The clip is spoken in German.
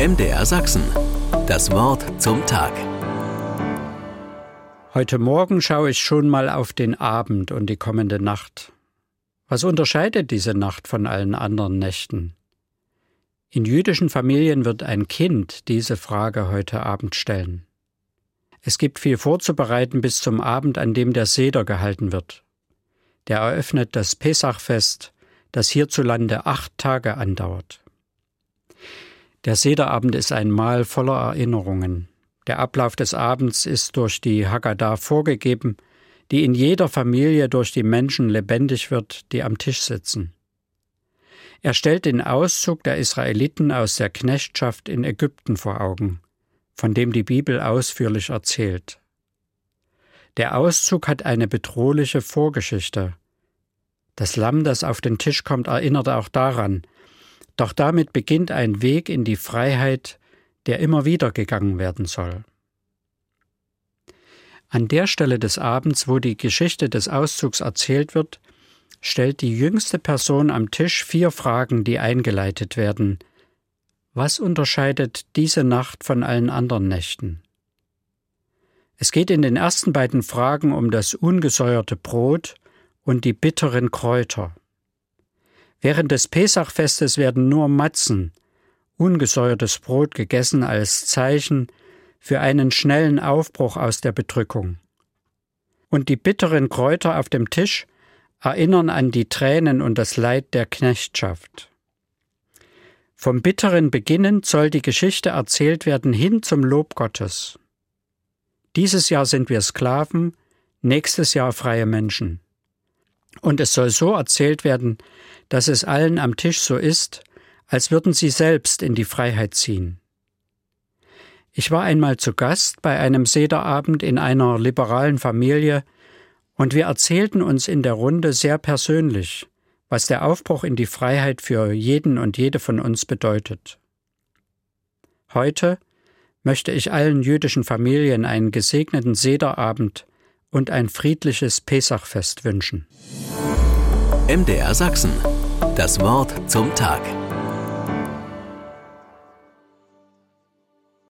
MDR Sachsen. Das Wort zum Tag. Heute Morgen schaue ich schon mal auf den Abend und die kommende Nacht. Was unterscheidet diese Nacht von allen anderen Nächten? In jüdischen Familien wird ein Kind diese Frage heute Abend stellen. Es gibt viel vorzubereiten bis zum Abend, an dem der Seder gehalten wird. Der eröffnet das Pesachfest, das hierzulande acht Tage andauert. Der Sederabend ist ein Mahl voller Erinnerungen. Der Ablauf des Abends ist durch die Haggadah vorgegeben, die in jeder Familie durch die Menschen lebendig wird, die am Tisch sitzen. Er stellt den Auszug der Israeliten aus der Knechtschaft in Ägypten vor Augen, von dem die Bibel ausführlich erzählt. Der Auszug hat eine bedrohliche Vorgeschichte. Das Lamm, das auf den Tisch kommt, erinnert auch daran, doch damit beginnt ein Weg in die Freiheit, der immer wieder gegangen werden soll. An der Stelle des Abends, wo die Geschichte des Auszugs erzählt wird, stellt die jüngste Person am Tisch vier Fragen, die eingeleitet werden. Was unterscheidet diese Nacht von allen anderen Nächten? Es geht in den ersten beiden Fragen um das ungesäuerte Brot und die bitteren Kräuter. Während des Pesachfestes werden nur Matzen, ungesäuertes Brot gegessen als Zeichen für einen schnellen Aufbruch aus der Bedrückung. Und die bitteren Kräuter auf dem Tisch erinnern an die Tränen und das Leid der Knechtschaft. Vom bitteren beginnend soll die Geschichte erzählt werden hin zum Lob Gottes. Dieses Jahr sind wir Sklaven, nächstes Jahr freie Menschen. Und es soll so erzählt werden, dass es allen am Tisch so ist, als würden sie selbst in die Freiheit ziehen. Ich war einmal zu Gast bei einem Sederabend in einer liberalen Familie, und wir erzählten uns in der Runde sehr persönlich, was der Aufbruch in die Freiheit für jeden und jede von uns bedeutet. Heute möchte ich allen jüdischen Familien einen gesegneten Sederabend und ein friedliches Pesachfest wünschen. MDR Sachsen. Das Wort zum Tag.